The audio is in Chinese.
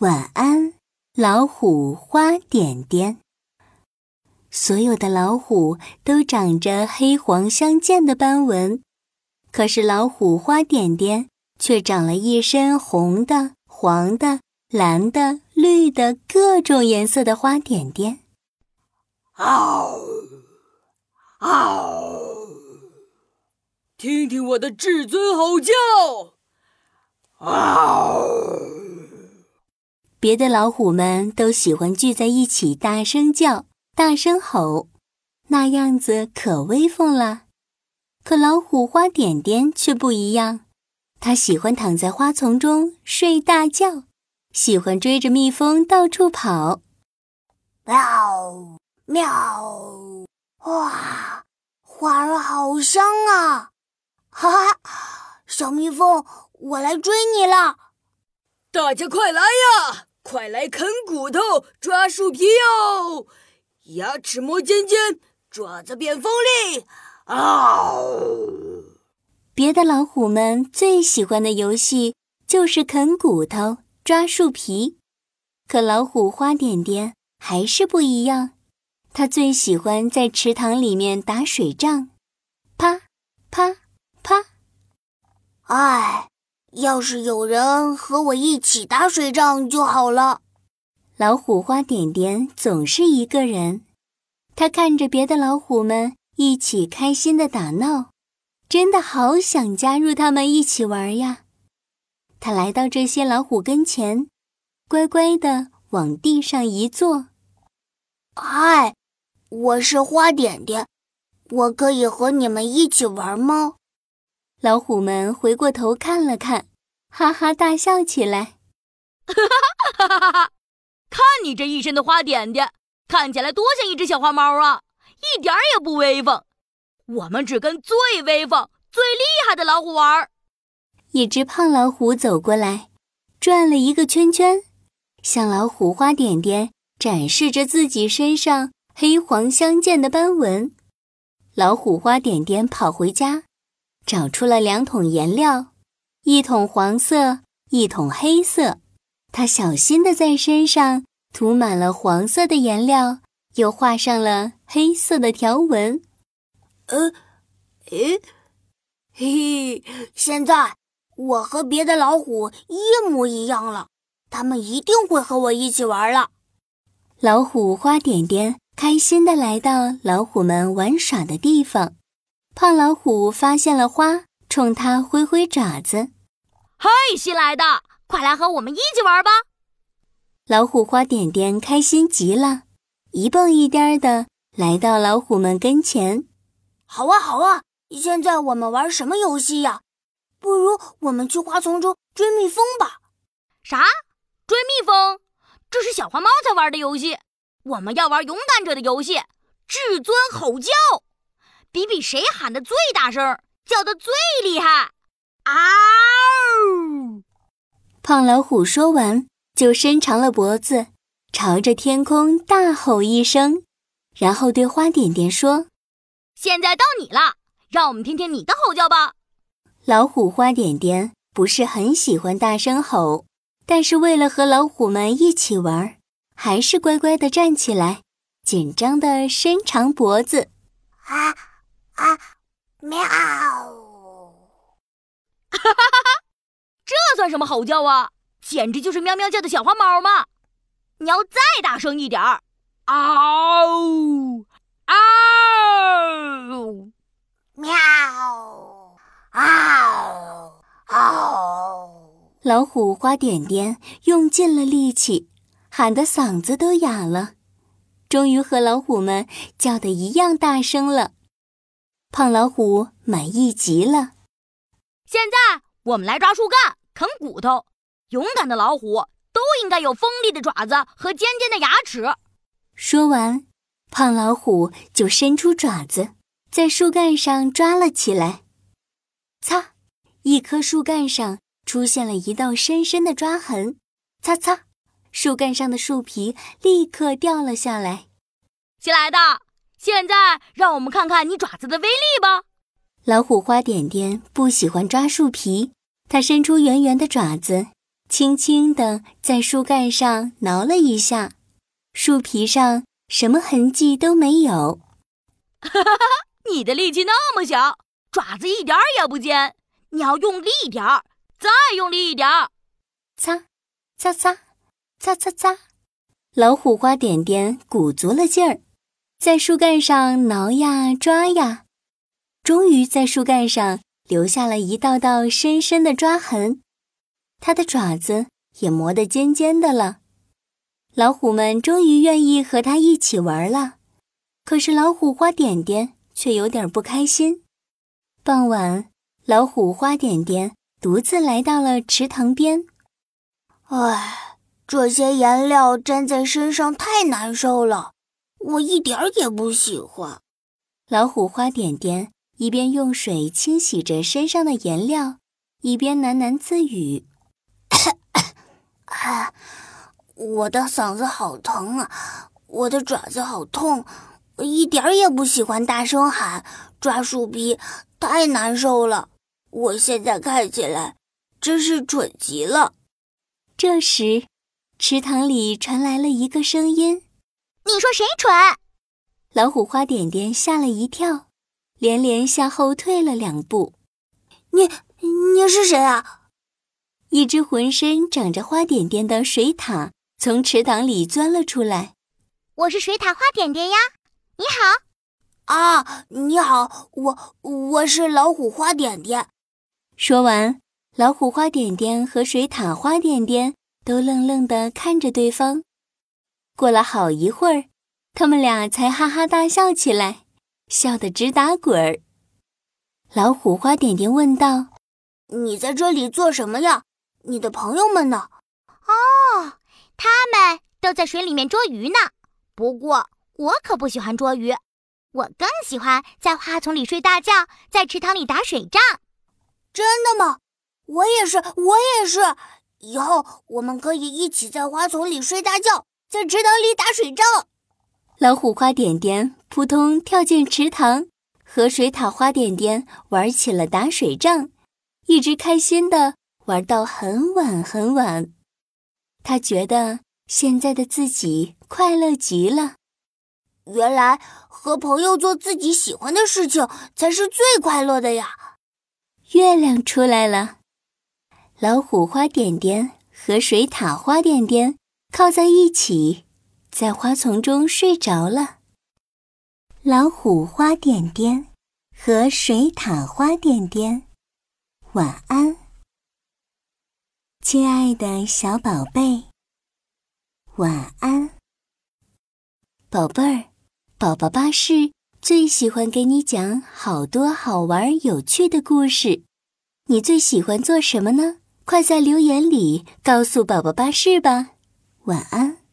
晚安，老虎花点点。所有的老虎都长着黑黄相间的斑纹，可是老虎花点点却长了一身红的、黄的、蓝的、绿的各种颜色的花点点。嗷嗷！听听我的至尊吼叫！啊！别的老虎们都喜欢聚在一起大声叫、大声吼，那样子可威风了。可老虎花点点却不一样，它喜欢躺在花丛中睡大觉，喜欢追着蜜蜂到处跑。喵喵！哇，花儿好香啊！哈哈，小蜜蜂，我来追你了！大家快来呀！快来啃骨头、抓树皮哟！牙齿磨尖尖，爪子变锋利。嗷！别的老虎们最喜欢的游戏就是啃骨头、抓树皮，可老虎花点点还是不一样。它最喜欢在池塘里面打水仗，啪啪啪！哎。要是有人和我一起打水仗就好了。老虎花点点总是一个人，他看着别的老虎们一起开心的打闹，真的好想加入他们一起玩呀。他来到这些老虎跟前，乖乖的往地上一坐。嗨，我是花点点，我可以和你们一起玩吗？老虎们回过头看了看，哈哈大笑起来。哈哈哈哈哈！看你这一身的花点点，看起来多像一只小花猫啊，一点也不威风。我们只跟最威风、最厉害的老虎玩。一只胖老虎走过来，转了一个圈圈，向老虎花点点展示着自己身上黑黄相间的斑纹。老虎花点点跑回家。找出了两桶颜料，一桶黄色，一桶黑色。他小心地在身上涂满了黄色的颜料，又画上了黑色的条纹。呃，诶，嘿嘿，现在我和别的老虎一模一样了，他们一定会和我一起玩了。老虎花点点开心地来到老虎们玩耍的地方。胖老虎发现了花，冲它挥挥爪子。嘿，新来的，快来和我们一起玩吧！老虎花点点开心极了，一蹦一颠的来到老虎们跟前。好啊，好啊！现在我们玩什么游戏呀？不如我们去花丛中追蜜蜂吧。啥？追蜜蜂？这是小花猫才玩的游戏。我们要玩勇敢者的游戏，至尊吼叫。比比谁喊的最大声，叫的最厉害！嗷！胖老虎说完，就伸长了脖子，朝着天空大吼一声，然后对花点点说：“现在到你了，让我们听听你的吼叫吧。”老虎花点点不是很喜欢大声吼，但是为了和老虎们一起玩，还是乖乖的站起来，紧张的伸长脖子。啊！啊，喵！哈哈哈哈！这算什么吼叫啊？简直就是喵喵叫的小花猫嘛！你要再大声一点儿！嗷！嗷！喵！嗷！嗷！老虎花点点用尽了力气，喊得嗓子都哑了，终于和老虎们叫的一样大声了。胖老虎满意极了。现在我们来抓树干、啃骨头。勇敢的老虎都应该有锋利的爪子和尖尖的牙齿。说完，胖老虎就伸出爪子，在树干上抓了起来。擦！一棵树干上出现了一道深深的抓痕。擦擦！树干上的树皮立刻掉了下来。新来的。现在让我们看看你爪子的威力吧。老虎花点点不喜欢抓树皮，它伸出圆圆的爪子，轻轻地在树干上挠了一下，树皮上什么痕迹都没有。哈哈哈！你的力气那么小，爪子一点也不尖，你要用力一点儿，再用力一点儿。擦，擦擦，擦擦擦，老虎花点点鼓足了劲儿，在树干上挠呀抓呀，终于在树干上留下了一道道深深的抓痕。它的爪子也磨得尖尖的了。老虎们终于愿意和它一起玩了。可是老虎花点点却有点不开心。傍晚，老虎花点点独自来到了池塘边。唉，这些颜料粘在身上太难受了，我一点儿也不喜欢。老虎花点点一边用水清洗着身上的颜料，一边喃喃自语：“ 啊，我的嗓子好疼啊，我的爪子好痛。”我一点儿也不喜欢大声喊、抓树皮，太难受了。我现在看起来真是蠢极了。这时，池塘里传来了一个声音：“你说谁蠢？”老虎花点点吓了一跳，连连向后退了两步。“你你是谁啊？”一只浑身长着花点点的水獭从池塘里钻了出来。“我是水獭花点点呀。”你好，啊，你好，我我是老虎花点点。说完，老虎花点点和水獭花点点都愣愣地看着对方。过了好一会儿，他们俩才哈哈大笑起来，笑得直打滚儿。老虎花点点问道：“你在这里做什么呀？你的朋友们呢？”“哦，他们都在水里面捉鱼呢。不过……”我可不喜欢捉鱼，我更喜欢在花丛里睡大觉，在池塘里打水仗。真的吗？我也是，我也是。以后我们可以一起在花丛里睡大觉，在池塘里打水仗。老虎花点点扑通跳进池塘，和水獭花点点玩起了打水仗，一直开心的玩到很晚很晚。他觉得现在的自己快乐极了。原来和朋友做自己喜欢的事情才是最快乐的呀！月亮出来了，老虎花点点和水獭花点点靠在一起，在花丛中睡着了。老虎花点点和水獭花点点，晚安，亲爱的小宝贝，晚安，宝贝儿。宝宝巴士最喜欢给你讲好多好玩有趣的故事，你最喜欢做什么呢？快在留言里告诉宝宝巴士吧。晚安。